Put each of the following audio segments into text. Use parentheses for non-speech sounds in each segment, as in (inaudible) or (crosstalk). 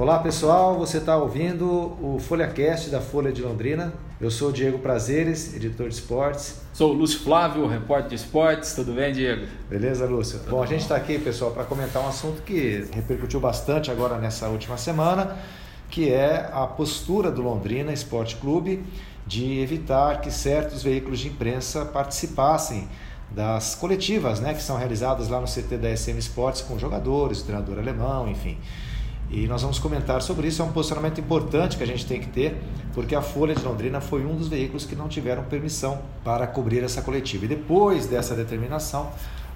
Olá pessoal, você está ouvindo o FolhaCast da Folha de Londrina. Eu sou o Diego Prazeres, editor de esportes. Sou o Lúcio Flávio, repórter de esportes. Tudo bem, Diego? Beleza, Lúcio? Tudo bom, a gente está aqui, pessoal, para comentar um assunto que repercutiu bastante agora nessa última semana, que é a postura do Londrina Esporte Clube de evitar que certos veículos de imprensa participassem das coletivas né, que são realizadas lá no CT da SM Sports com jogadores, treinador alemão, enfim. E nós vamos comentar sobre isso. É um posicionamento importante que a gente tem que ter, porque a Folha de Londrina foi um dos veículos que não tiveram permissão para cobrir essa coletiva. E depois dessa determinação,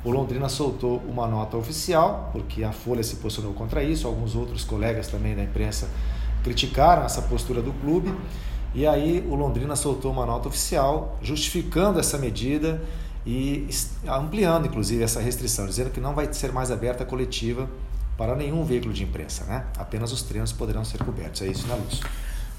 o Londrina soltou uma nota oficial, porque a Folha se posicionou contra isso, alguns outros colegas também da imprensa criticaram essa postura do clube. E aí o Londrina soltou uma nota oficial justificando essa medida e ampliando inclusive essa restrição, dizendo que não vai ser mais aberta a coletiva para nenhum veículo de imprensa, né? Apenas os treinos poderão ser cobertos. É isso, né, Lúcio?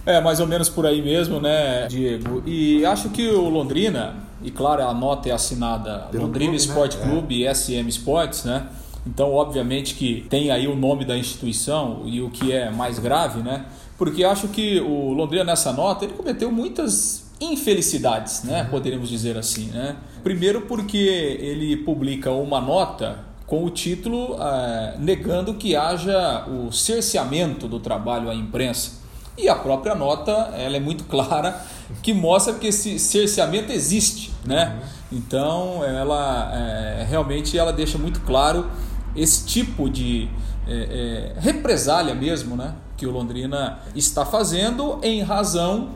É, mais ou menos por aí mesmo, né, Diego? E acho que o Londrina, e claro, a nota é assinada Pelo Londrina clube, Esporte né? Clube é. SM Sports, né? Então, obviamente que tem aí o nome da instituição e o que é mais grave, né? Porque acho que o Londrina nessa nota ele cometeu muitas infelicidades, né? Uhum. Poderíamos dizer assim, né? Primeiro porque ele publica uma nota com o título eh, negando que haja o cerceamento do trabalho à imprensa. E a própria nota ela é muito (laughs) clara que mostra que esse cerceamento existe, né? Então ela é, realmente ela deixa muito claro esse tipo de é, é, represália mesmo, né? Que o Londrina está fazendo em razão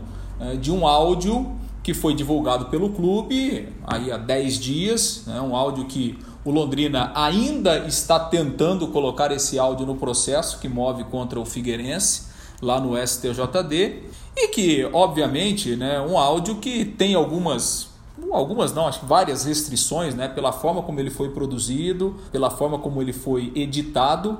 de um áudio que foi divulgado pelo clube aí há 10 dias, né? um áudio que o Londrina ainda está tentando colocar esse áudio no processo que move contra o Figueirense lá no STJD e que, obviamente, né, um áudio que tem algumas algumas não, acho que várias restrições, né, pela forma como ele foi produzido, pela forma como ele foi editado.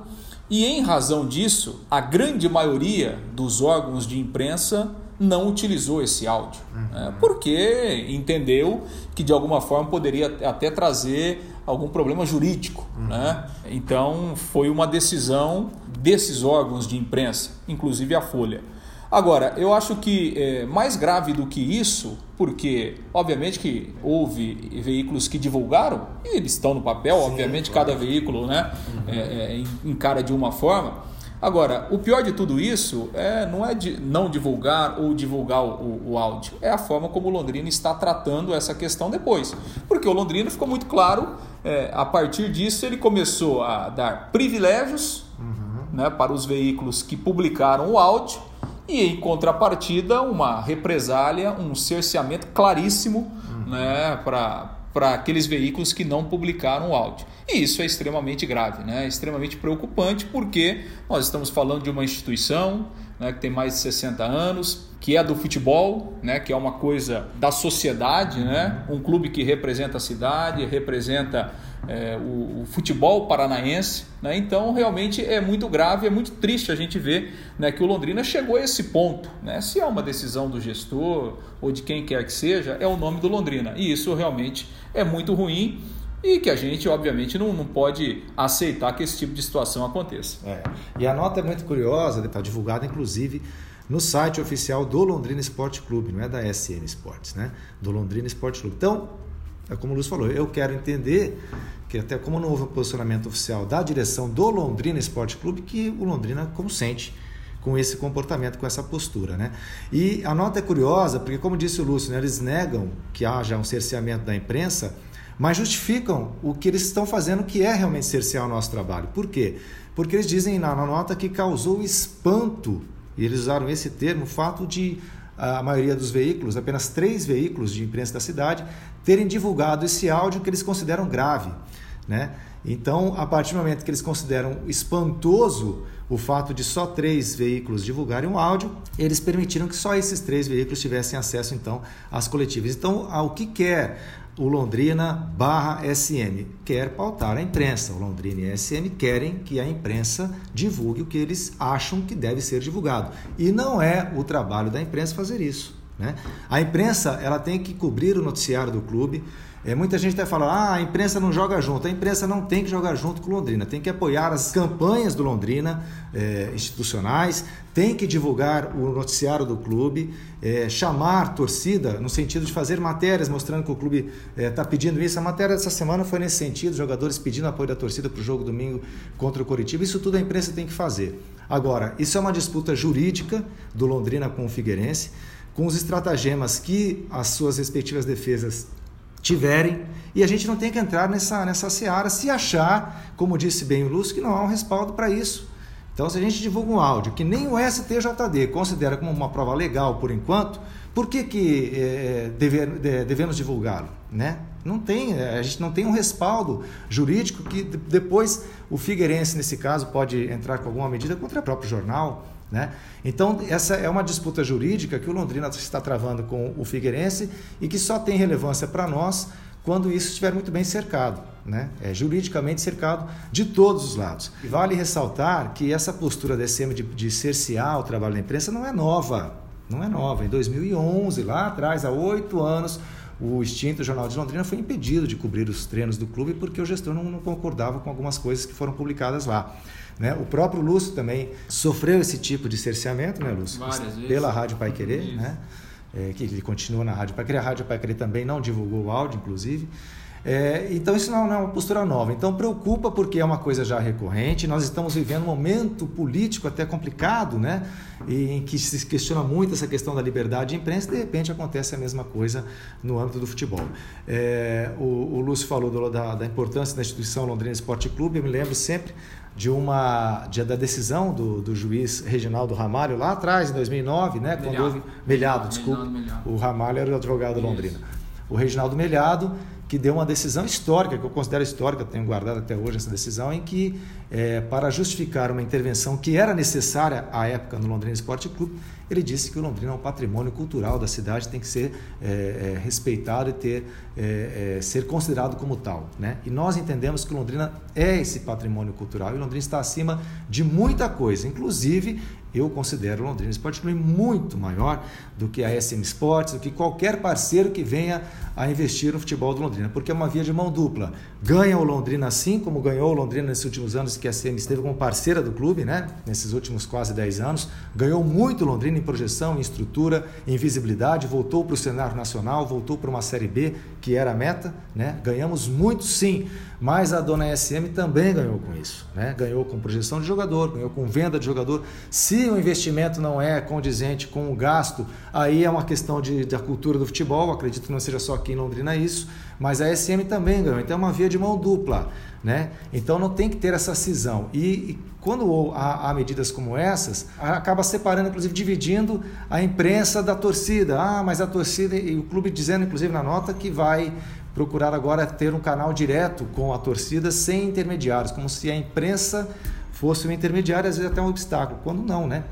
E em razão disso, a grande maioria dos órgãos de imprensa não utilizou esse áudio, uhum. né, porque entendeu que de alguma forma poderia até trazer algum problema jurídico. Uhum. Né? Então, foi uma decisão desses órgãos de imprensa, inclusive a Folha. Agora, eu acho que é mais grave do que isso, porque, obviamente, que houve veículos que divulgaram, e eles estão no papel, Sim, obviamente, claro. cada veículo né, uhum. é, é, encara de uma forma. Agora, o pior de tudo isso é, não é de não divulgar ou divulgar o, o, áudio, é a forma como o Londrina está tratando essa questão depois. Porque o Londrina ficou muito claro, é, a partir disso ele começou a dar privilégios uhum. né, para os veículos que publicaram o áudio e, em contrapartida, uma represália, um cerceamento claríssimo uhum. né, para para aqueles veículos que não publicaram o áudio. E isso é extremamente grave, né? É extremamente preocupante, porque nós estamos falando de uma instituição né, que tem mais de 60 anos, que é do futebol, né, que é uma coisa da sociedade, né, um clube que representa a cidade, representa é, o, o, futebol paranaense. Né, então, realmente é muito grave, é muito triste a gente ver né, que o Londrina chegou a esse ponto. Né, se é uma decisão do gestor ou de quem quer que seja, é o nome do Londrina. E isso realmente é muito ruim e que a gente, obviamente, não, não pode aceitar que esse tipo de situação aconteça. É. E a nota é muito curiosa, está divulgada inclusive no site oficial do Londrina Esporte Clube, não é da SN Esportes, né? Do Londrina Esporte Clube. Então, é como o Luiz falou, eu quero entender que até como não houve posicionamento oficial da direção do Londrina Esporte Clube, que o Londrina consente com esse comportamento, com essa postura. Né? E a nota é curiosa, porque, como disse o Lúcio, né, eles negam que haja um cerceamento da imprensa, mas justificam o que eles estão fazendo, que é realmente cercear o nosso trabalho. Por quê? Porque eles dizem na, nota que causou espanto, e eles usaram esse termo, o fato de a maioria dos veículos, apenas três veículos de imprensa da cidade, terem divulgado esse áudio que eles consideram grave. Né? Então, a partir do momento que eles consideram espantoso o fato de só três veículos divulgarem o áudio, eles permitiram que só esses três veículos tivessem acesso então às coletivas. Então, ao que quer o Londrina barra SM quer pautar a imprensa. O Londrina e a SM querem que a imprensa divulgue o que eles acham que deve ser divulgado. E não é o trabalho da imprensa fazer isso. Né? A imprensa ela tem que cobrir o noticiário do clube, É, muita gente até fala, ah, a imprensa não joga junto. A imprensa não tem que jogar junto com Londrina, tem que apoiar as campanhas do Londrina é, institucionais, tem que divulgar o noticiário do clube, é, chamar torcida no sentido de fazer matérias mostrando que o clube está é, pedindo isso. A matéria dessa semana foi nesse sentido, jogadores pedindo apoio da torcida para o jogo domingo contra o Coritiba. Isso tudo a imprensa tem que fazer. Agora, isso é uma disputa jurídica do Londrina com o Figueirense, com os estratagemas que as suas respectivas defesas tiverem, e a gente não tem que entrar nessa, nessa seara se achar, como disse bem o Lúcio, que não há um respaldo para isso. Então, se a gente divulga um áudio que nem o STJD considera como uma prova legal por enquanto, por que, que é, deve, devemos divulgá-lo? Né? Não tem, a gente não tem um respaldo jurídico que depois o Figueirense, nesse caso, pode entrar com alguma medida contra o próprio jornal. Né? Então, essa é uma disputa jurídica que o Londrina está travando com o Figueirense e que só tem relevância para nós quando isso estiver muito bem cercado, né? é juridicamente cercado de todos os lados. E vale ressaltar que essa postura da SM de, de cercear o trabalho da imprensa não é nova, não é nova. Em 2011, lá atrás, há oito anos, o extinto Jornal de Londrina foi impedido de cobrir os treinos do clube porque o gestor não, não concordava com algumas coisas que foram publicadas lá. Né? O próprio Lúcio também sofreu esse tipo de cerceamento, né, Lúcio? Várias vezes. Pela Rádio Pai Querer, né? É, que ele continua na Rádio Pai Querer. A Rádio Pai Querer também não divulgou o áudio, inclusive. É, então isso não é uma postura nova. Então preocupa porque é uma coisa já recorrente. Nós estamos vivendo um momento político até complicado, né? em que se questiona muito essa questão da liberdade de imprensa. De repente acontece a mesma coisa no âmbito do futebol. É, o, o, Lúcio falou do, da, da, importância da instituição Londrina Esporte Clube. Eu me lembro sempre de uma de, da decisão do, do juiz Reginaldo Ramalho lá atrás, em 2009, né? Melhado. Quando houve Melhado, desculpa. Melhado. O Ramalho era o advogado Isso. Londrina. O Reginaldo Melhado que deu uma decisão histórica, que eu considero histórica, tenho guardado até hoje essa decisão, em que, é, para justificar uma intervenção que era necessária à época no Londrina Esporte Clube, ele disse que o Londrina é um patrimônio cultural da cidade, tem que ser é, é, respeitado e ter, é, é, ser considerado como tal. Né? E nós entendemos que Londrina é esse patrimônio cultural e Londrina está acima de muita coisa, inclusive eu considero o Londrina Esporte Clube muito maior do que a SM Sports, do que qualquer parceiro que venha a investir no futebol do Londrina, porque é uma via de mão dupla. Ganha o Londrina assim como ganhou o Londrina nesses últimos anos que a SM esteve como parceira do clube, né? nesses últimos quase 10 anos. Ganhou muito o Londrina em projeção, em estrutura, em visibilidade, voltou para o cenário nacional, voltou para uma Série B, que era a meta. Né? Ganhamos muito sim, mas a dona SM também ganhou com isso. Né? Ganhou com projeção de jogador, ganhou com venda de jogador. Se o investimento não é condizente com o gasto, aí é uma questão de, da cultura do futebol. Acredito que não seja só aqui em Londrina isso, mas a SM também ganhou. Então é uma via de mão dupla. Né? Então não tem que ter essa cisão. E, e quando há, há, medidas como essas, acaba separando, inclusive dividindo a imprensa da torcida. Ah, mas a torcida, e o clube dizendo, inclusive na nota, que vai procurar agora ter um canal direto com a torcida sem intermediários, como se a imprensa fosse um intermediário, às vezes até um obstáculo, quando não, né?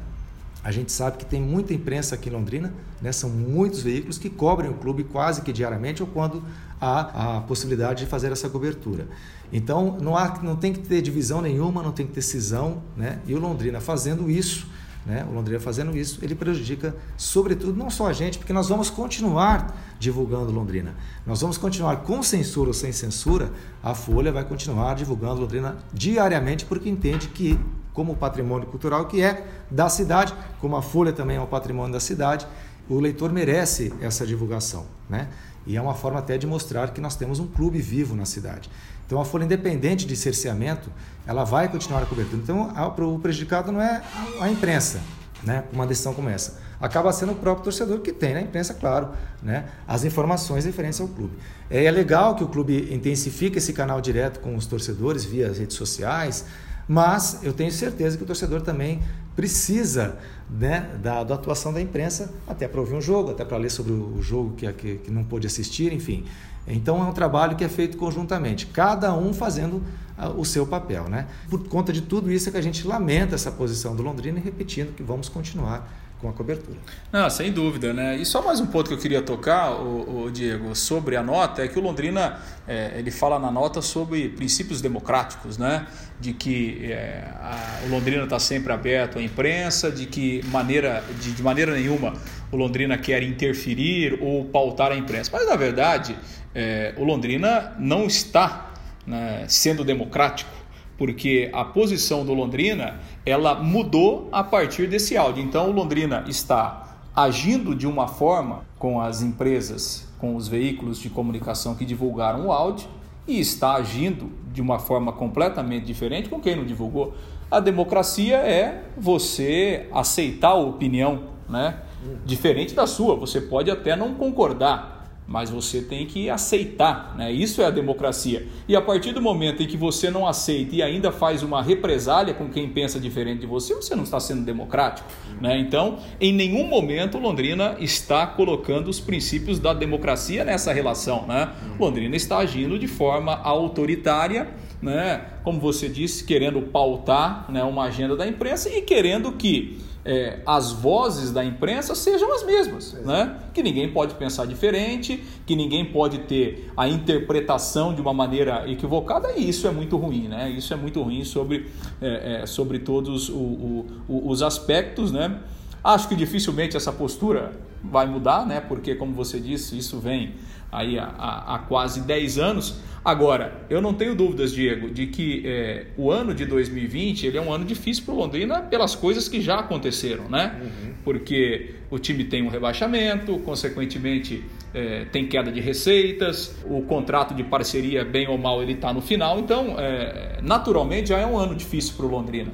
A gente sabe que tem muita imprensa aqui em Londrina, né? são muitos veículos que cobrem o clube quase que diariamente ou quando há a possibilidade de fazer essa cobertura. Então não, há, não tem que ter divisão nenhuma, não tem que ter cisão, né? e o Londrina fazendo isso, né? O Londrina fazendo isso, ele prejudica, sobretudo, não só a gente, porque nós vamos continuar divulgando Londrina. Nós vamos continuar com censura ou sem censura, a Folha vai continuar divulgando Londrina diariamente, porque entende que, como patrimônio cultural que é da cidade, como a Folha também é um patrimônio da cidade, o leitor merece essa divulgação. Né? E é uma forma até de mostrar que nós temos um clube vivo na cidade. Então, a folha independente de cerceamento, ela vai continuar a cobertura. Então, o prejudicado não é a imprensa, né? uma decisão como essa. Acaba sendo o próprio torcedor que tem na imprensa, claro, né? as informações referentes ao clube. É, é legal que o clube intensifique esse canal direto com os torcedores via redes sociais, mas eu tenho certeza que o torcedor também precisa né, da, da atuação da imprensa, até para ouvir um jogo, até para ler sobre o jogo que, que, que não pôde assistir, enfim. Então é um trabalho que é feito conjuntamente, cada um fazendo ah, o seu papel. Né? Por conta de tudo isso é que a gente lamenta essa posição do Londrina e repetindo que vamos continuar com a cobertura. Não, sem dúvida, né? E só mais um ponto que eu queria tocar, o, o Diego, sobre a nota, é que o Londrina é, ele fala na nota sobre princípios democráticos, né? De que é, a, o Londrina está sempre aberto à imprensa, de que maneira, de, de maneira nenhuma o Londrina quer interferir ou pautar a imprensa. Mas na verdade, é, o Londrina não está né, sendo democrático porque a posição do Londrina ela mudou a partir desse áudio. Então o Londrina está agindo de uma forma com as empresas, com os veículos de comunicação que divulgaram o áudio e está agindo de uma forma completamente diferente com quem não divulgou. A democracia é você aceitar a opinião, né? Diferente da sua, você pode até não concordar, mas você tem que aceitar, né? Isso é a democracia. E a partir do momento em que você não aceita e ainda faz uma represália com quem pensa diferente de você, você não está sendo democrático, né? Então, em nenhum momento Londrina está colocando os princípios da democracia nessa relação, né? Londrina está agindo de forma autoritária, né? Como você disse, querendo pautar, né, uma agenda da imprensa e querendo que é, as vozes da imprensa sejam as mesmas, né? Que ninguém pode pensar diferente, que ninguém pode ter a interpretação de uma maneira equivocada e isso é muito ruim, né? Isso é muito ruim sobre, é, é, sobre todos o, o, o, os aspectos, né? Acho que dificilmente essa postura vai mudar, né? Porque como você disse, isso vem aí há, há, quase 10 anos. Agora, eu não tenho dúvidas, Diego, de que é, o ano de 2020 ele é um ano difícil para o Londrina pelas coisas que já aconteceram, né? Uhum. Porque o time tem um rebaixamento, consequentemente é, tem queda de receitas, o contrato de parceria, bem ou mal, ele está no final, então é, naturalmente já é um ano difícil para o Londrina.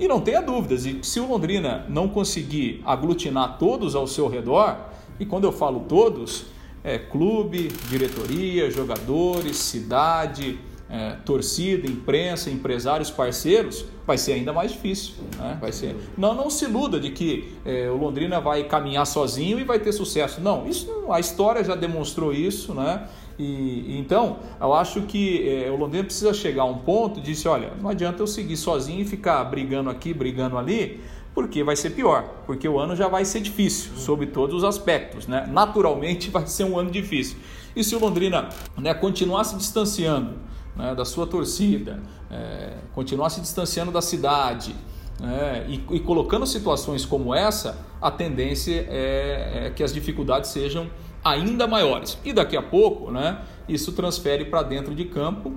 E não tenha dúvidas, e se o Londrina não conseguir aglutinar todos ao seu redor, e quando eu falo todos, é, clube, diretoria, jogadores, cidade, é, torcida, imprensa, empresários, parceiros, vai ser ainda mais difícil. Né? Vai ser. Não, não se iluda de que é, o Londrina vai caminhar sozinho e vai ter sucesso. Não, isso a história já demonstrou isso, né? E, então, eu acho que é, o Londrina precisa chegar a um ponto de dizer, olha, não adianta eu seguir sozinho e ficar brigando aqui, brigando ali, porque vai ser pior, porque o ano já vai ser difícil, sob todos os aspectos, né? Naturalmente (laughs) vai ser um ano difícil. E se o Londrina né, continuar se distanciando né, da sua torcida, é, continuar se distanciando da cidade é, e, e, colocando situações como essa, a tendência é, é que as dificuldades sejam ainda maiores. E daqui a pouco, né, isso transfere para dentro de campo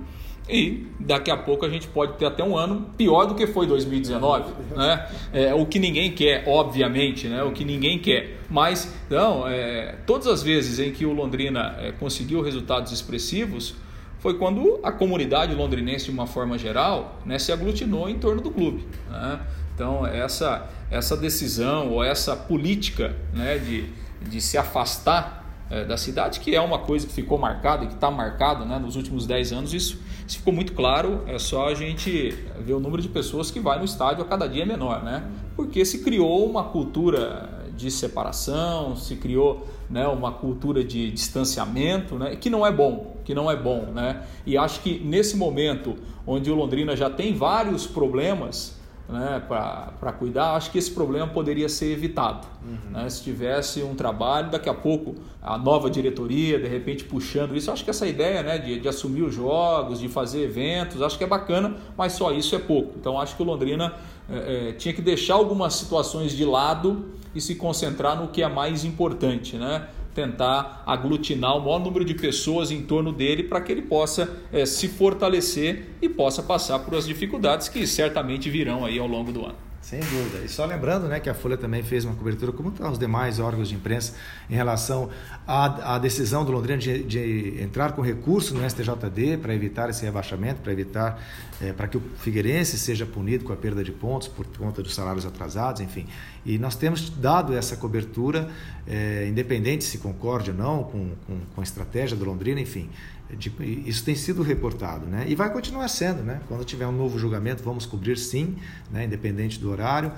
e daqui a pouco a gente pode ter até um ano pior do que foi 2019, né? É, o que ninguém quer, obviamente, né? O que ninguém quer. Mas, não, é, todas as vezes em que o Londrina é, conseguiu resultados expressivos foi quando a comunidade londrinense, de uma forma geral, né, se aglutinou em torno do clube. Né? Então, essa, essa decisão ou essa política né, de, de se afastar é, da cidade, que é uma coisa que ficou marcada e que está marcado né, nos últimos 10 anos, isso, isso, ficou muito claro, é só a gente ver o número de pessoas que vai no estádio a cada dia menor, né? Porque se criou uma cultura de separação, se criou né, uma cultura de distanciamento, né, que não é bom, que não é bom, né? E acho que nesse momento onde o Londrina já tem vários problemas, né, para cuidar, acho que esse problema poderia ser evitado. Uhum. Né? Se tivesse um trabalho, daqui a pouco a nova diretoria, de repente puxando isso, acho que essa ideia né, de, de assumir os jogos, de fazer eventos, acho que é bacana, mas só isso é pouco. Então acho que o Londrina é, é, tinha que deixar algumas situações de lado e se concentrar no que é mais importante. Né? Tentar aglutinar o maior número de pessoas em torno dele para que ele possa é, se fortalecer e possa passar por as dificuldades que certamente virão aí ao longo do ano. Sem dúvida. E só lembrando né, que a Folha também fez uma cobertura, como os demais órgãos de imprensa, em relação à, à decisão do Londrina de, de, entrar com recurso no STJD para evitar esse rebaixamento, para evitar, é, para que o Figueirense seja punido com a perda de pontos por conta dos salários atrasados, enfim. E nós temos dado essa cobertura, é, independente se concorde ou não com, com, com a estratégia do Londrina, enfim. De, isso tem sido reportado, né? E vai continuar sendo, né? Quando tiver um novo julgamento, vamos cobrir sim, né? independente do horário.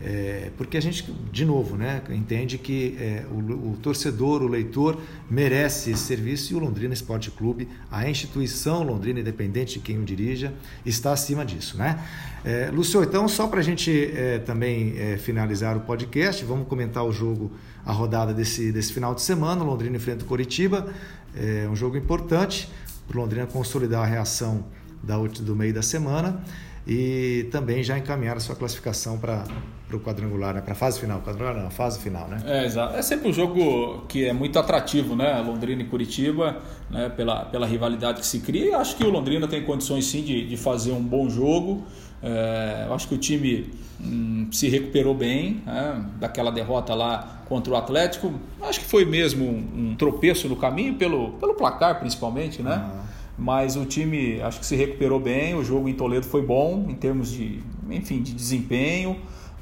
É, porque a gente, de novo, né, entende que é, o, o, torcedor, o leitor, merece esse serviço e o Londrina Esporte Clube, a instituição Londrina, independente de quem o dirija, está acima disso. Né? É, Lúcio, então, só para a gente é, também é, finalizar o podcast, vamos comentar o jogo, a rodada desse, desse final de semana. Londrina enfrenta o Coritiba, é um jogo importante para o Londrina consolidar a reação da, do meio da semana e também já encaminhar a sua classificação para o quadrangular, né? para a fase final. Quadrangular não, fase final, né? É, exato. É sempre um jogo que é muito atrativo, né? Londrina e Curitiba, né? pela, pela rivalidade que se cria. E acho que o Londrina tem condições sim de, de fazer um bom jogo. É, eu acho que o time hum, se recuperou bem né? daquela derrota lá contra o Atlético. Acho que foi mesmo um, um tropeço no caminho, pelo, pelo placar principalmente, né? Ah mas o time acho que se recuperou bem, o jogo em Toledo foi bom em termos de, enfim, de desempenho,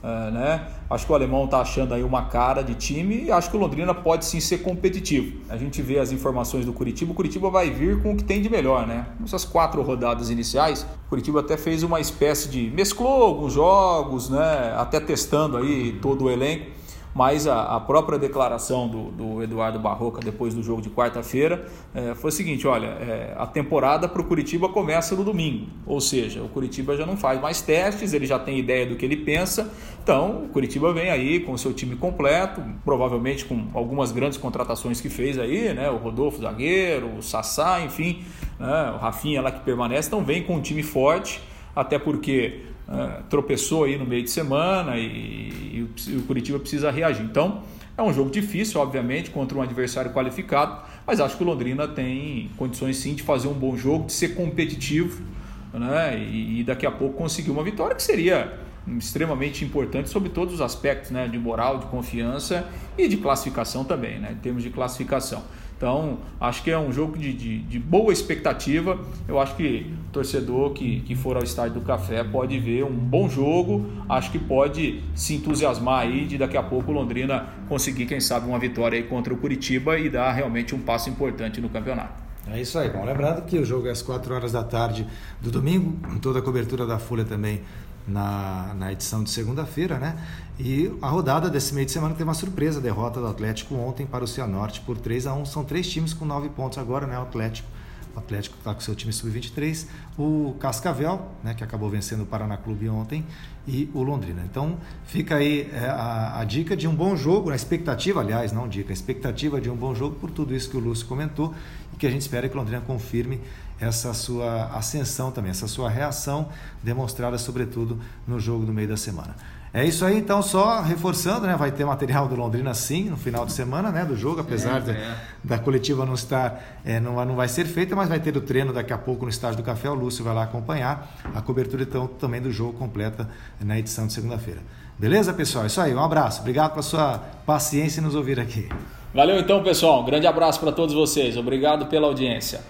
uh, né? Acho que o alemão está achando aí uma cara de time e acho que o Londrina pode sim ser competitivo. A gente vê as informações do Curitiba, o Curitiba vai vir com o que tem de melhor, né? Nessas quatro rodadas iniciais, o Curitiba até fez uma espécie de mesclou alguns jogos, né? Até testando aí todo o elenco mas a, a própria declaração do, do, Eduardo Barroca depois do jogo de quarta-feira é, foi o seguinte: olha, é, a temporada para o Curitiba começa no domingo, ou seja, o Curitiba já não faz mais testes, ele já tem ideia do que ele pensa, então o Curitiba vem aí com o seu time completo, provavelmente com algumas grandes contratações que fez aí, né? O Rodolfo Zagueiro, o Sassá, enfim, né? o Rafinha lá que permanece, então vem com um time forte, até porque uh, tropeçou aí no meio de semana e, e, e, o Curitiba precisa reagir. Então, é um jogo difícil, obviamente, contra um adversário qualificado, mas acho que o Londrina tem condições sim de fazer um bom jogo, de ser competitivo né? e, e daqui a pouco conseguir uma vitória que seria extremamente importante sobre todos os aspectos, né, de moral, de confiança e de classificação também, né, em termos de classificação. Então, acho que é um jogo de, de, de, boa expectativa. Eu acho que o torcedor que, que for ao estádio do Café pode ver um bom jogo. Acho que pode se entusiasmar aí de daqui a pouco Londrina conseguir, quem sabe, uma vitória aí contra o Curitiba e dar realmente um passo importante no campeonato. É isso aí. Bom, lembrando que o jogo é às 4 horas da tarde do domingo, toda a cobertura da Folha também na, na edição de segunda-feira, né? E a rodada desse meio de semana teve uma surpresa, a derrota do Atlético ontem para o Cianorte por 3 a 1 São três times com nove pontos agora, né? O Atlético. O Atlético está com seu time sub-23, o Cascavel, né, que acabou vencendo o Paraná Clube ontem, e o Londrina. Então fica aí é, a, a, dica de um bom jogo, a expectativa, aliás, não dica, a expectativa de um bom jogo por tudo isso que o Lúcio comentou e que a gente espera que o Londrina confirme essa sua ascensão também, essa sua reação demonstrada sobretudo no jogo do meio da semana. É isso aí, então, só reforçando, né? Vai ter material do Londrina sim no final de semana, né? Do jogo, apesar é, de, é. da coletiva não estar, é, não, não vai ser feita, mas vai ter o treino daqui a pouco no estádio do Café. O Lúcio vai lá acompanhar a cobertura então também do jogo completa na edição de segunda-feira. Beleza, pessoal? É isso aí, um abraço. Obrigado pela sua paciência em nos ouvir aqui. Valeu então, pessoal. Um grande abraço para todos vocês. Obrigado pela audiência.